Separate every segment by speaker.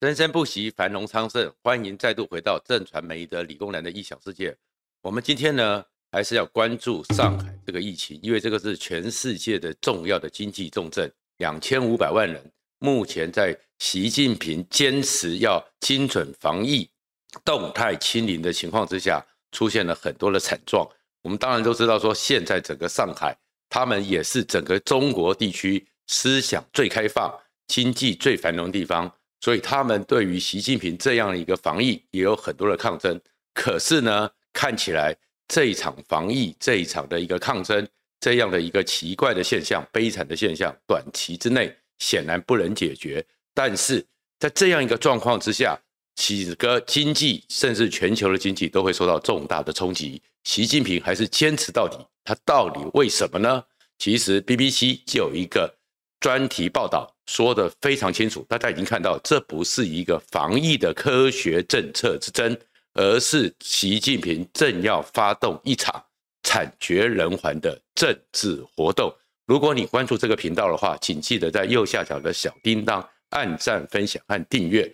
Speaker 1: 生生不息，繁荣昌盛。欢迎再度回到正传媒的理工男的异想世界。我们今天呢，还是要关注上海这个疫情，因为这个是全世界的重要的经济重镇，两千五百万人。目前在习近平坚持要精准防疫、动态清零的情况之下，出现了很多的惨状。我们当然都知道，说现在整个上海，他们也是整个中国地区思想最开放、经济最繁荣的地方。所以他们对于习近平这样的一个防疫也有很多的抗争，可是呢，看起来这一场防疫这一场的一个抗争，这样的一个奇怪的现象、悲惨的现象，短期之内显然不能解决。但是在这样一个状况之下，几个经济甚至全球的经济都会受到重大的冲击。习近平还是坚持到底，他到底为什么呢？其实 BBC 就有一个专题报道。说得非常清楚，大家已经看到，这不是一个防疫的科学政策之争，而是习近平正要发动一场惨绝人寰的政治活动。如果你关注这个频道的话，请记得在右下角的小叮当按赞、分享和订阅。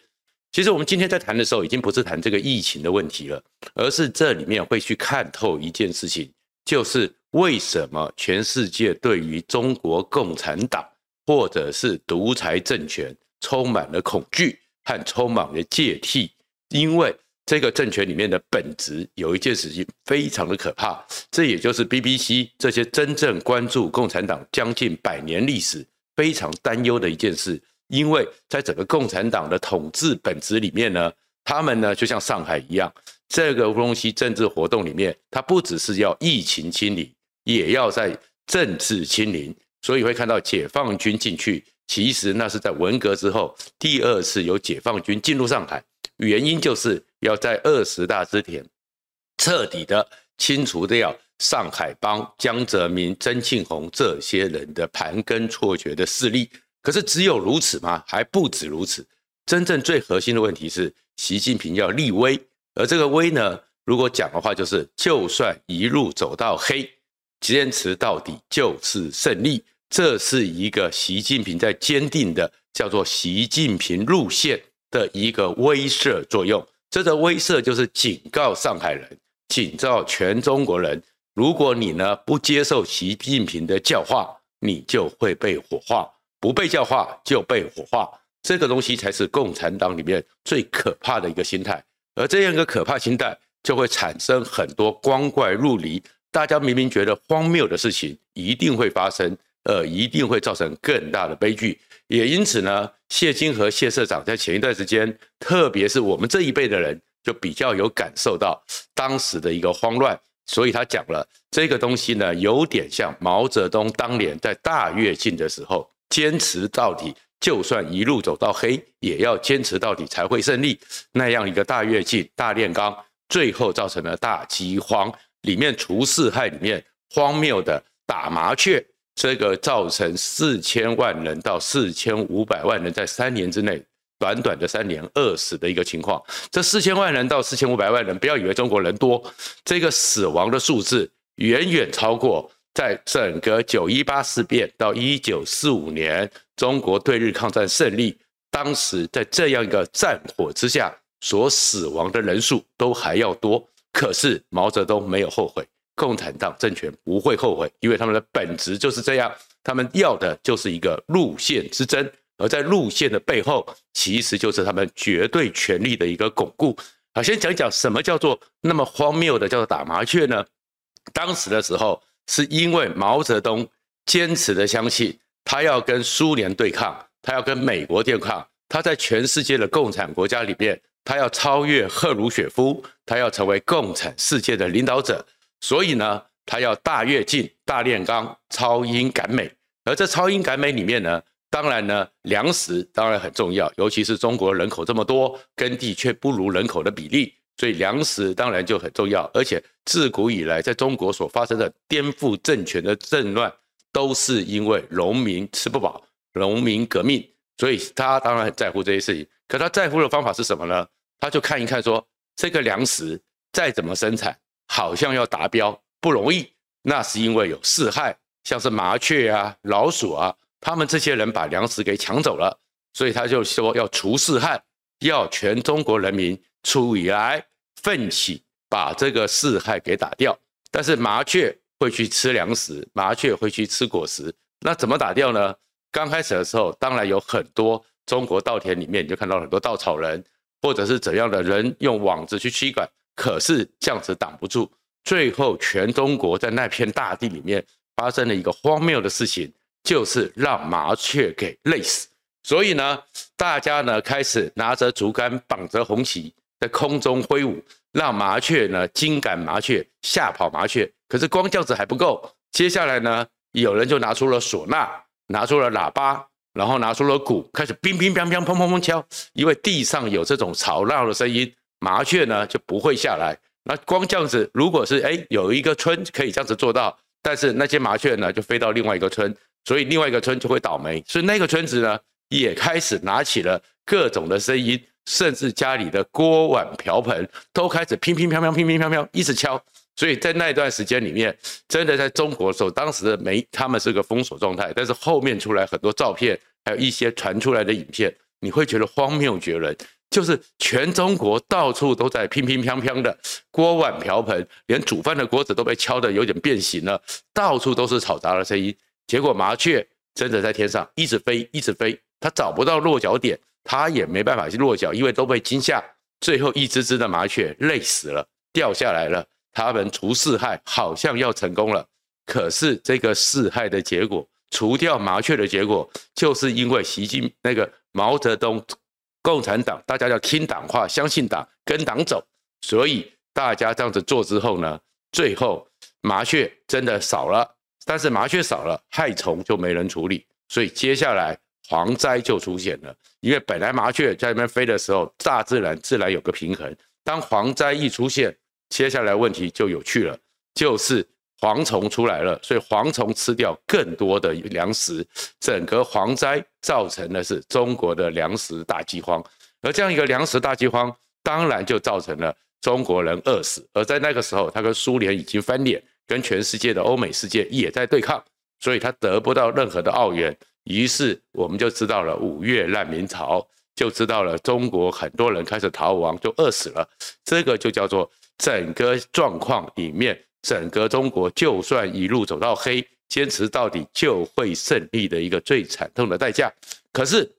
Speaker 1: 其实我们今天在谈的时候，已经不是谈这个疫情的问题了，而是这里面会去看透一件事情，就是为什么全世界对于中国共产党。或者是独裁政权充满了恐惧和充满了芥蒂，因为这个政权里面的本质有一件事情非常的可怕，这也就是 BBC 这些真正关注共产党将近百年历史非常担忧的一件事，因为在整个共产党的统治本质里面呢，他们呢就像上海一样，这个东西政治活动里面，它不只是要疫情清零，也要在政治清零。所以会看到解放军进去，其实那是在文革之后第二次有解放军进入上海，原因就是要在二十大之前彻底的清除掉上海帮江泽民、曾庆红这些人的盘根错节的势力。可是只有如此吗？还不止如此。真正最核心的问题是，习近平要立威，而这个威呢，如果讲的话，就是就算一路走到黑，坚持到底就是胜利。这是一个习近平在坚定的叫做习近平路线的一个威慑作用。这个威慑就是警告上海人，警告全中国人：如果你呢不接受习近平的教化，你就会被火化；不被教化就被火化。这个东西才是共产党里面最可怕的一个心态。而这样一个可怕心态，就会产生很多光怪陆离、大家明明觉得荒谬的事情，一定会发生。呃，一定会造成更大的悲剧。也因此呢，谢金河谢社长在前一段时间，特别是我们这一辈的人，就比较有感受到当时的一个慌乱。所以他讲了这个东西呢，有点像毛泽东当年在大跃进的时候，坚持到底，就算一路走到黑，也要坚持到底才会胜利。那样一个大跃进、大炼钢，最后造成了大饥荒，里面除四害里面荒谬的打麻雀。这个造成四千万人到四千五百万人在三年之内，短短的三年饿死的一个情况。这四千万人到四千五百万人，不要以为中国人多，这个死亡的数字远远超过在整个九一八事变到一九四五年中国对日抗战胜利，当时在这样一个战火之下所死亡的人数都还要多。可是毛泽东没有后悔。共产党政权不会后悔，因为他们的本质就是这样，他们要的就是一个路线之争，而在路线的背后，其实就是他们绝对权力的一个巩固。好，先讲讲什么叫做那么荒谬的叫做打麻雀呢？当时的时候，是因为毛泽东坚持的相信，他要跟苏联对抗，他要跟美国对抗，他在全世界的共产国家里面，他要超越赫鲁雪夫，他要成为共产世界的领导者。所以呢，他要大跃进、大炼钢、超英赶美，而这超英赶美里面呢，当然呢，粮食当然很重要，尤其是中国人口这么多，耕地却不如人口的比例，所以粮食当然就很重要。而且自古以来，在中国所发生的颠覆政权的政乱，都是因为农民吃不饱，农民革命，所以他当然很在乎这些事情。可他在乎的方法是什么呢？他就看一看说，这个粮食再怎么生产。好像要达标不容易，那是因为有四害，像是麻雀啊、老鼠啊，他们这些人把粮食给抢走了，所以他就说要除四害，要全中国人民出来奋起，把这个四害给打掉。但是麻雀会去吃粮食，麻雀会去吃果实，那怎么打掉呢？刚开始的时候，当然有很多中国稻田里面，你就看到很多稻草人，或者是怎样的人用网子去驱赶，可是这样子挡不住。最后，全中国在那片大地里面发生了一个荒谬的事情，就是让麻雀给累死。所以呢，大家呢开始拿着竹竿，绑着红旗，在空中挥舞，让麻雀呢惊赶麻雀，吓跑麻雀。可是光这样子还不够，接下来呢，有人就拿出了唢呐，拿出了喇叭，然后拿出了鼓，开始乒乒乓乓、砰砰砰敲。因为地上有这种吵闹的声音，麻雀呢就不会下来。那光这样子，如果是哎有一个村可以这样子做到，但是那些麻雀呢就飞到另外一个村，所以另外一个村就会倒霉。所以那个村子呢。也开始拿起了各种的声音，甚至家里的锅碗瓢盆都开始乒乒乓乓、乒乒乓乓一直敲。所以在那一段时间里面，真的在中国的时候，当时的媒他们是个封锁状态，但是后面出来很多照片，还有一些传出来的影片，你会觉得荒谬绝伦，就是全中国到处都在乒乒乓乓的锅碗瓢盆，连煮饭的锅子都被敲得有点变形了，到处都是嘈杂的声音。结果麻雀真的在天上一直飞，一直飞。它找不到落脚点，它也没办法去落脚，因为都被惊吓。最后一只只的麻雀累死了，掉下来了。他们除四害好像要成功了，可是这个四害的结果，除掉麻雀的结果，就是因为习近那个毛泽东共产党，大家要听党话，相信党，跟党走。所以大家这样子做之后呢，最后麻雀真的少了，但是麻雀少了，害虫就没人处理，所以接下来。蝗灾就出现了，因为本来麻雀在那边飞的时候，大自然自然有个平衡。当蝗灾一出现，接下来问题就有趣了，就是蝗虫出来了，所以蝗虫吃掉更多的粮食，整个蝗灾造成的是中国的粮食大饥荒。而这样一个粮食大饥荒，当然就造成了中国人饿死。而在那个时候，他跟苏联已经翻脸，跟全世界的欧美世界也在对抗，所以他得不到任何的奥援。于是我们就知道了五月难民潮，就知道了中国很多人开始逃亡，就饿死了。这个就叫做整个状况里面，整个中国就算一路走到黑，坚持到底就会胜利的一个最惨痛的代价。可是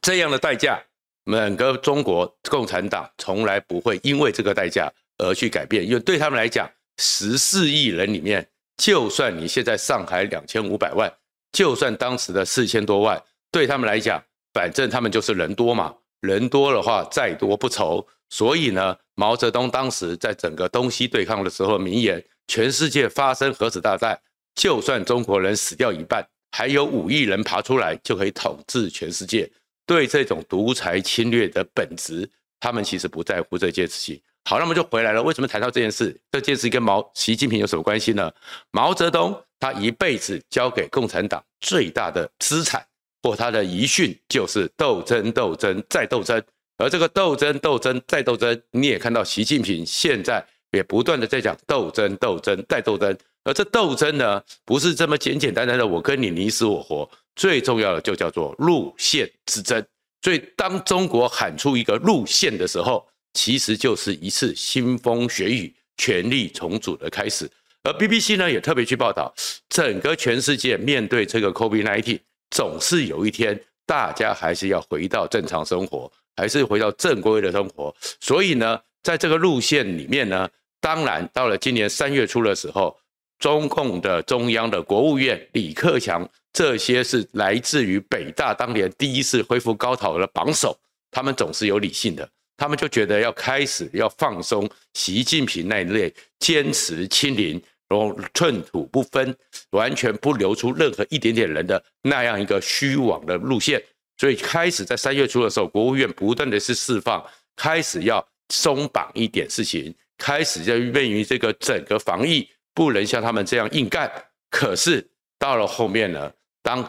Speaker 1: 这样的代价，整个中国共产党从来不会因为这个代价而去改变，因为对他们来讲，十四亿人里面，就算你现在上海两千五百万。就算当时的四千多万，对他们来讲，反正他们就是人多嘛，人多的话再多不愁。所以呢，毛泽东当时在整个东西对抗的时候，名言：全世界发生核子大战，就算中国人死掉一半，还有五亿人爬出来就可以统治全世界。对这种独裁侵略的本质，他们其实不在乎这件事情。好，那么就回来了。为什么谈到这件事？这件事跟毛习近平有什么关系呢？毛泽东他一辈子交给共产党最大的资产或他的遗训就是斗争、斗争再斗争。而这个斗争、斗争再斗争，你也看到习近平现在也不断的在讲斗争、斗争再斗争。而这斗争呢，不是这么简简单单的我跟你你死我活，最重要的就叫做路线之争。所以当中国喊出一个路线的时候，其实就是一次腥风血雨、权力重组的开始。而 BBC 呢也特别去报道，整个全世界面对这个 COVID-19，总是有一天大家还是要回到正常生活，还是回到正规的生活。所以呢，在这个路线里面呢，当然到了今年三月初的时候，中共的中央的国务院李克强，这些是来自于北大当年第一次恢复高考的榜首，他们总是有理性的。他们就觉得要开始要放松习近平那一类坚持清零，然后寸土不分，完全不留出任何一点点人的那样一个虚妄的路线。所以开始在三月初的时候，国务院不断的是释放，开始要松绑一点事情，开始在面于这个整个防疫不能像他们这样硬干。可是到了后面呢，当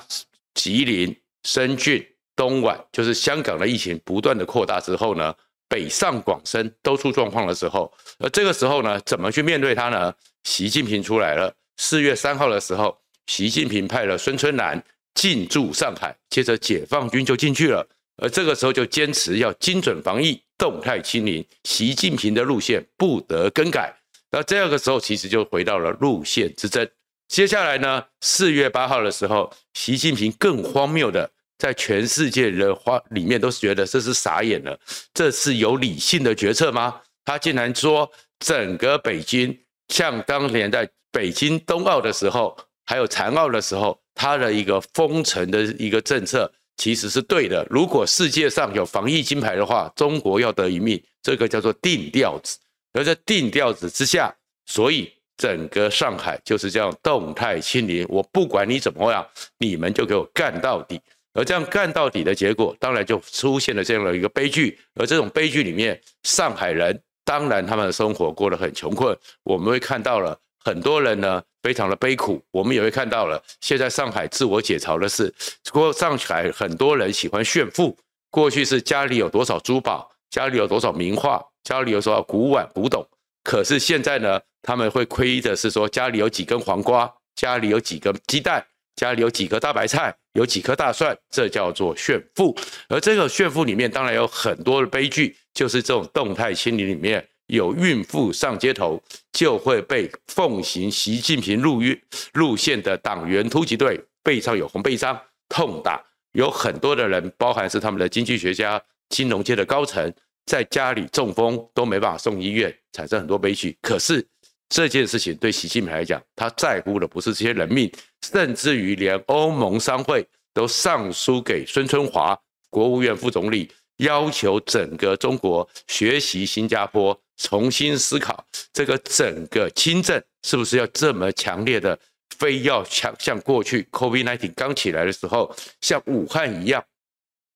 Speaker 1: 吉林、深圳、东莞，就是香港的疫情不断的扩大之后呢，北上广深都出状况的时候，而这个时候呢，怎么去面对它呢？习近平出来了。四月三号的时候，习近平派了孙春兰进驻上海，接着解放军就进去了。而这个时候就坚持要精准防疫、动态清零，习近平的路线不得更改。那这个时候其实就回到了路线之争。接下来呢，四月八号的时候，习近平更荒谬的，在全世界的话里面都是觉得这是傻眼了，这是有理性的决策吗？他竟然说，整个北京像当年在北京冬奥的时候，还有残奥的时候，他的一个封城的一个政策其实是对的。如果世界上有防疫金牌的话，中国要得一命，这个叫做定调子。而在定调子之下，所以整个上海就是这样动态清零，我不管你怎么样，你们就给我干到底。而这样干到底的结果，当然就出现了这样的一个悲剧。而这种悲剧里面，上海人当然他们的生活过得很穷困。我们会看到了很多人呢，非常的悲苦。我们也会看到了，现在上海自我解嘲的是，过上海很多人喜欢炫富，过去是家里有多少珠宝，家里有多少名画，家里有多少古玩古董。可是现在呢，他们会亏的是说，家里有几根黄瓜，家里有几个鸡蛋。家里有几颗大白菜，有几颗大蒜，这叫做炫富。而这个炫富里面，当然有很多的悲剧，就是这种动态心理里面有孕妇上街头，就会被奉行习近平路运路线的党员突击队背上有红背章痛打。有很多的人，包含是他们的经济学家、金融界的高层，在家里中风都没办法送医院，产生很多悲剧。可是这件事情对习近平来讲，他在乎的不是这些人命。甚至于连欧盟商会都上书给孙春华国务院副总理，要求整个中国学习新加坡，重新思考这个整个清政是不是要这么强烈的，非要像像过去 COVID-19 刚起来的时候，像武汉一样，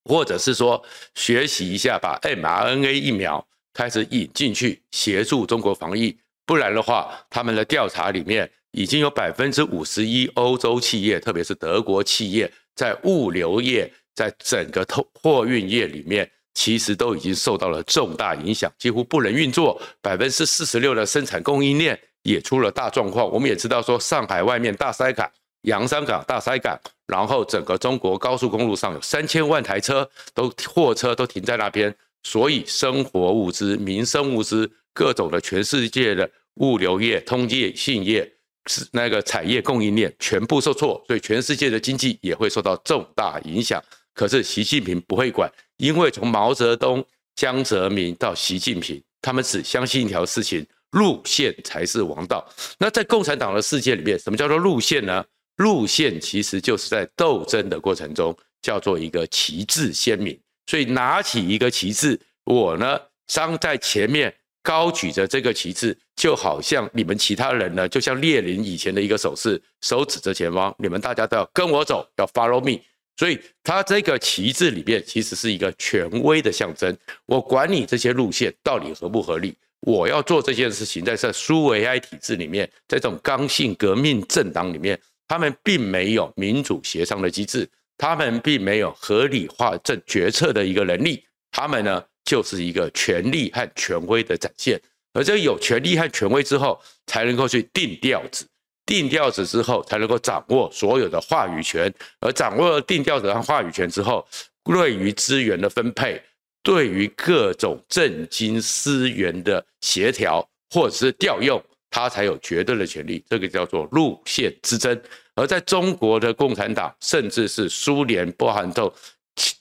Speaker 1: 或者是说学习一下把 mRNA 疫苗开始引进去协助中国防疫，不然的话，他们的调查里面。已经有百分之五十一欧洲企业，特别是德国企业，在物流业，在整个通货运业里面，其实都已经受到了重大影响，几乎不能运作。百分之四十六的生产供应链也出了大状况。我们也知道说，上海外面大塞港、洋山港大塞港，然后整个中国高速公路上有三千万台车都货车都停在那边，所以生活物资、民生物资、各种的全世界的物流业、通业信业。是那个产业供应链全部受挫，所以全世界的经济也会受到重大影响。可是习近平不会管，因为从毛泽东、江泽民到习近平，他们只相信一条事情：路线才是王道。那在共产党的世界里面，什么叫做路线呢？路线其实就是在斗争的过程中，叫做一个旗帜鲜明。所以拿起一个旗帜，我呢，站在前面。高举着这个旗帜，就好像你们其他人呢，就像列宁以前的一个手势，手指着前方，你们大家都要跟我走，要 follow me。所以他这个旗帜里面其实是一个权威的象征。我管你这些路线到底合不合理，我要做这件事情，在这苏维埃体制里面，在这种刚性革命政党里面，他们并没有民主协商的机制，他们并没有合理化政决策的一个能力，他们呢？就是一个权力和权威的展现，而这有权力和权威之后，才能够去定调子，定调子之后，才能够掌握所有的话语权，而掌握了定调子和话语权之后，对于资源的分配，对于各种政经资源的协调或者是调用，他才有绝对的权利。这个叫做路线之争。而在中国的共产党，甚至是苏联，包含到。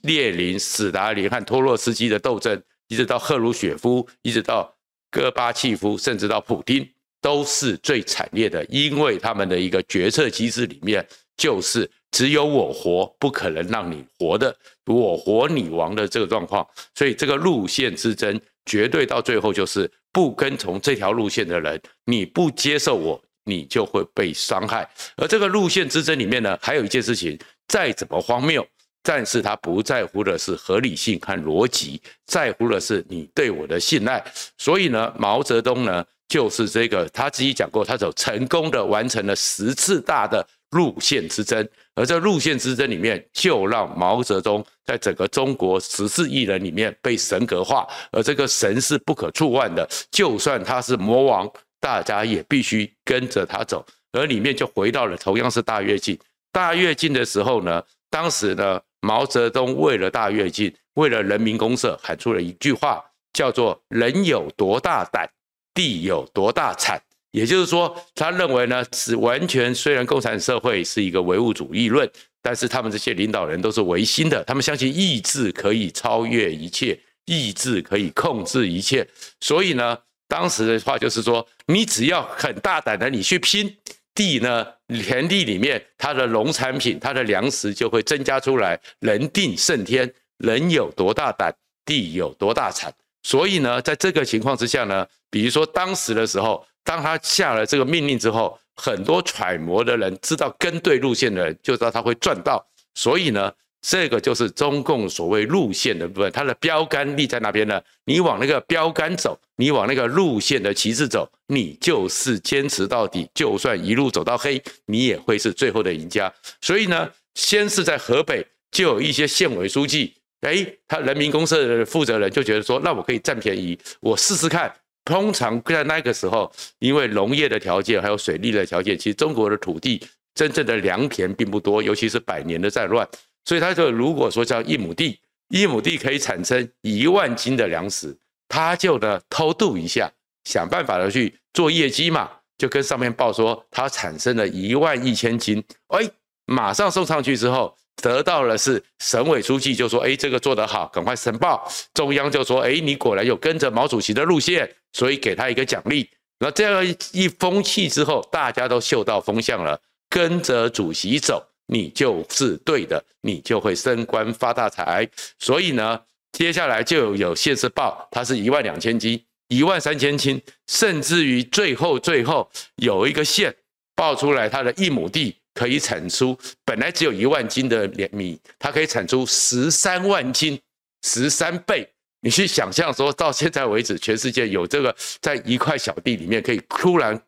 Speaker 1: 列宁、史达林和托洛斯基的斗争，一直到赫鲁雪夫，一直到戈巴契夫，甚至到普丁，都是最惨烈的，因为他们的一个决策机制里面，就是只有我活，不可能让你活的，我活你亡的这个状况。所以这个路线之争，绝对到最后就是不跟从这条路线的人，你不接受我，你就会被伤害。而这个路线之争里面呢，还有一件事情，再怎么荒谬。但是他不在乎的是合理性和逻辑，在乎的是你对我的信赖。所以呢，毛泽东呢，就是这个他自己讲过，他走成功的完成了十次大的路线之争，而这路线之争里面，就让毛泽东在整个中国十四亿人里面被神格化，而这个神是不可触犯的，就算他是魔王，大家也必须跟着他走。而里面就回到了同样是大跃进，大跃进的时候呢，当时呢。毛泽东为了大跃进，为了人民公社喊出了一句话，叫做“人有多大胆，地有多大产”。也就是说，他认为呢，是完全虽然共产社会是一个唯物主义论，但是他们这些领导人都是唯心的，他们相信意志可以超越一切，意志可以控制一切。所以呢，当时的话就是说，你只要很大胆的你去拼地呢，田地里面它的农产品、它的粮食就会增加出来。人定胜天，人有多大胆，地有多大产。所以呢，在这个情况之下呢，比如说当时的时候。当他下了这个命令之后，很多揣摩的人知道跟对路线的人就知道他会赚到，所以呢，这个就是中共所谓路线的部分，它的标杆立在那边呢。你往那个标杆走，你往那个路线的旗帜走，你就是坚持到底，就算一路走到黑，你也会是最后的赢家。所以呢，先是在河北就有一些县委书记，哎，他人民公社的负责人就觉得说，那我可以占便宜，我试试看。通常在那个时候，因为农业的条件还有水利的条件，其实中国的土地真正的良田并不多，尤其是百年的战乱，所以他就如果说叫一亩地，一亩地可以产生一万斤的粮食，他就呢偷渡一下，想办法的去做业绩嘛，就跟上面报说他产生了一万一千斤，哎，马上送上去之后。得到了是省委书记就说，哎，这个做得好，赶快申报。中央就说，哎，你果然有跟着毛主席的路线，所以给他一个奖励。那这样一风气之后，大家都嗅到风向了，跟着主席走，你就是对的，你就会升官发大财。所以呢，接下来就有县市报，它是一万两千斤，一万三千斤，甚至于最后最后有一个县报出来，它的一亩地。可以产出本来只有一万斤的粮米，它可以产出十三万斤，十三倍。你去想象说，到现在为止，全世界有这个在一块小地里面可以突然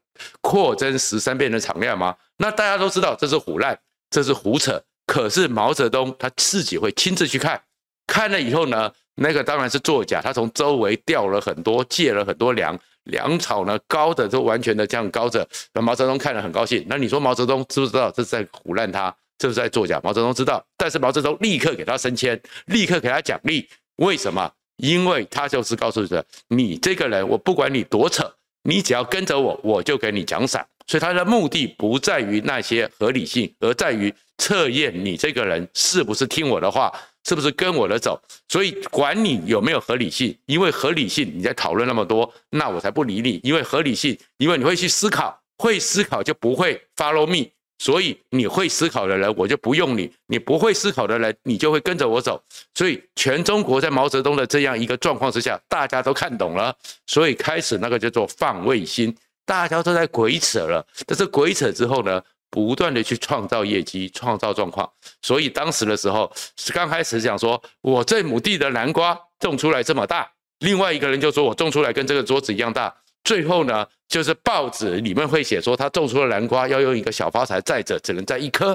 Speaker 1: 扩增十三倍的产量吗？那大家都知道这是胡烂，这是胡扯。可是毛泽东他自己会亲自去看，看了以后呢，那个当然是作假。他从周围调了很多，借了很多粮。粮草呢，高的都完全的这样高着，那毛泽东看了很高兴。那你说毛泽东知不知道这是在唬烂他，这是在作假？毛泽东知道，但是毛泽东立刻给他升迁，立刻给他奖励。为什么？因为他就是告诉着你这个人，我不管你多扯，你只要跟着我，我就给你奖赏。所以他的目的不在于那些合理性，而在于测验你这个人是不是听我的话。是不是跟我的走？所以管你有没有合理性，因为合理性你在讨论那么多，那我才不理你。因为合理性，因为你会去思考，会思考就不会 follow me。所以你会思考的人，我就不用你；你不会思考的人，你就会跟着我走。所以全中国在毛泽东的这样一个状况之下，大家都看懂了，所以开始那个叫做放卫星，大家都在鬼扯了。但是鬼扯之后呢？不断的去创造业绩，创造状况，所以当时的时候是刚开始讲说，我这亩地的南瓜种出来这么大，另外一个人就说我种出来跟这个桌子一样大，最后呢，就是报纸里面会写说他种出了南瓜要用一个小发财，再者只能摘一颗，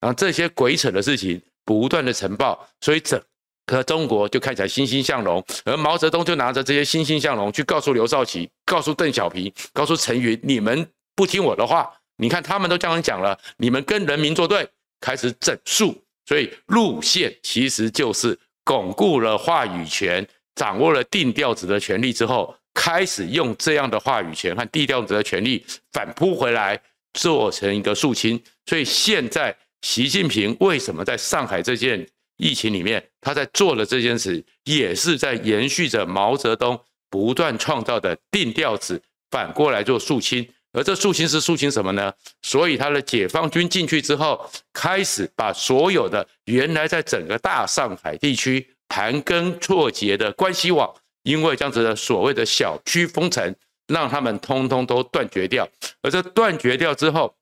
Speaker 1: 然后这些鬼扯的事情不断的呈报，所以整个中国就看起来欣欣向荣，而毛泽东就拿着这些欣欣向荣去告诉刘少奇，告诉邓小平，告诉陈云，你们不听我的话。你看，他们都这样讲了，你们跟人民作对，开始整肃，所以路线其实就是巩固了话语权，掌握了定调子的权利之后，开始用这样的话语权和定调子的权利反扑回来，做成一个肃清。所以现在习近平为什么在上海这件疫情里面，他在做的这件事，也是在延续着毛泽东不断创造的定调子，反过来做肃清。而这肃清是肃清什么呢？所以他的解放军进去之后，开始把所有的原来在整个大上海地区盘根错节的关系网，因为这样子的所谓的小区封城，让他们通通都断绝掉。而这断绝掉之后，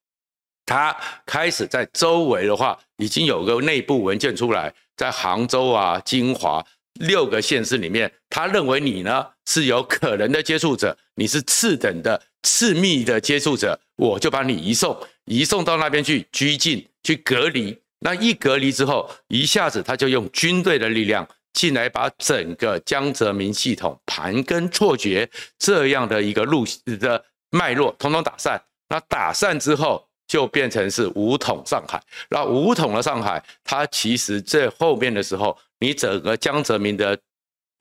Speaker 1: 他开始在周围的话，已经有个内部文件出来，在杭州啊、金华六个县市里面，他认为你呢是有可能的接触者，你是次等的。次密的接触者，我就把你移送，移送到那边去拘禁、去隔离。那一隔离之后，一下子他就用军队的力量进来，把整个江泽民系统盘根错节这样的一个路的脉络统统打散。那打散之后，就变成是武统上海。那武统了上海，他其实这后面的时候你整个江泽民的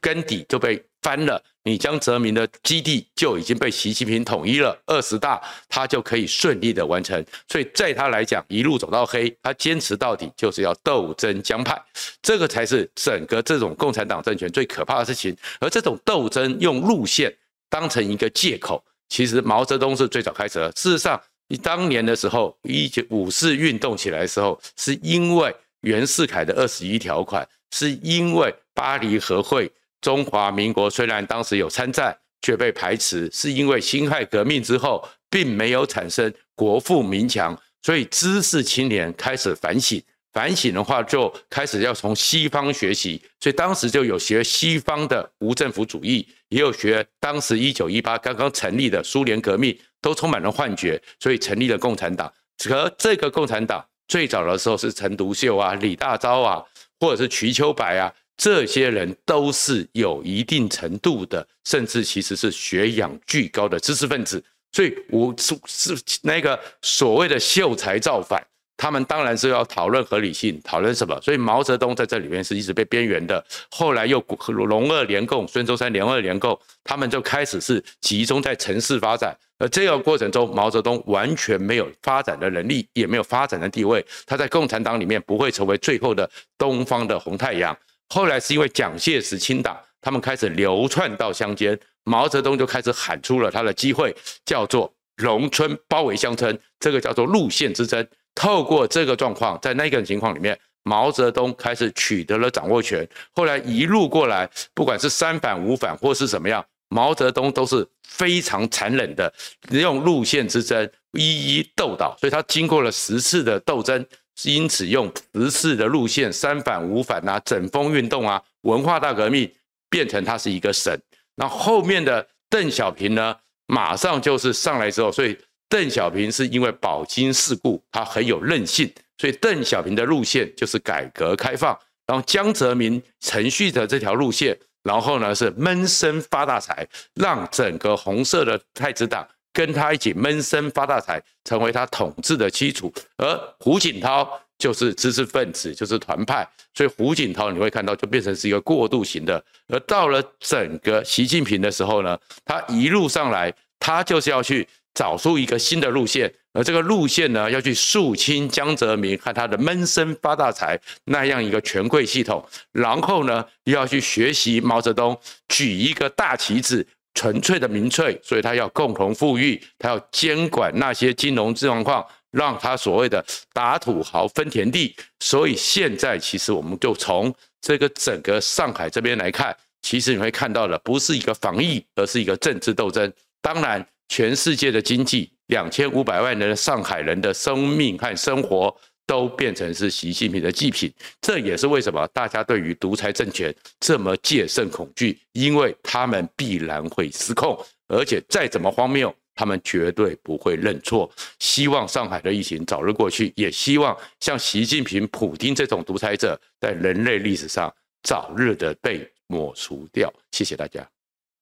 Speaker 1: 根底就被翻了，你江泽民的基地就已经被习近平统一了，二十大他就可以顺利的完成。所以在他来讲，一路走到黑，他坚持到底，就是要斗争江派，这个才是整个这种共产党政权最可怕的事情。而这种斗争用路线当成一个借口，其实毛泽东是最早开始的。事实上，你当年的时候，一九五四运动起来的时候，是因为袁世凯的二十一条款，是因为巴黎和会。中华民国虽然当时有参战，却被排斥，是因为辛亥革命之后并没有产生国富民强，所以知识青年开始反省。反省的话，就开始要从西方学习，所以当时就有学西方的无政府主义，也有学当时一九一八刚刚成立的苏联革命，都充满了幻觉，所以成立了共产党。而这个共产党最早的时候是陈独秀啊、李大钊啊，或者是瞿秋白啊。这些人都是有一定程度的，甚至其实是学养巨高的知识分子，所以我是是那个所谓的秀才造反，他们当然是要讨论合理性，讨论什么？所以毛泽东在这里面是一直被边缘的。后来又龙二联共、孙中山联二联共，他们就开始是集中在城市发展，而这个过程中，毛泽东完全没有发展的能力，也没有发展的地位，他在共产党里面不会成为最后的东方的红太阳。后来是因为蒋介石清党，他们开始流窜到乡间，毛泽东就开始喊出了他的机会，叫做农村包围乡村，这个叫做路线之争。透过这个状况，在那个情况里面，毛泽东开始取得了掌握权。后来一路过来，不管是三反五反或是怎么样，毛泽东都是非常残忍的用路线之争一一斗倒，所以他经过了十次的斗争。因此，用十四的路线，三反五反啊，整风运动啊，文化大革命，变成他是一个省。那后面的邓小平呢，马上就是上来之后，所以邓小平是因为饱经世故，他很有韧性，所以邓小平的路线就是改革开放。然后江泽民承续着这条路线，然后呢是闷声发大财，让整个红色的太子党。跟他一起闷声发大财，成为他统治的基础。而胡锦涛就是知识分子，就是团派，所以胡锦涛你会看到就变成是一个过渡型的。而到了整个习近平的时候呢，他一路上来，他就是要去找出一个新的路线，而这个路线呢，要去肃清江泽民和他的闷声发大财那样一个权贵系统，然后呢，又要去学习毛泽东举一个大旗子。纯粹的民粹，所以他要共同富裕，他要监管那些金融状况，让他所谓的打土豪分田地。所以现在其实我们就从这个整个上海这边来看，其实你会看到的不是一个防疫，而是一个政治斗争。当然，全世界的经济，两千五百万人的上海人的生命和生活。都变成是习近平的祭品，这也是为什么大家对于独裁政权这么戒慎恐惧，因为他们必然会失控，而且再怎么荒谬，他们绝对不会认错。希望上海的疫情早日过去，也希望像习近平、普丁这种独裁者在人类历史上早日的被抹除掉。谢谢大家。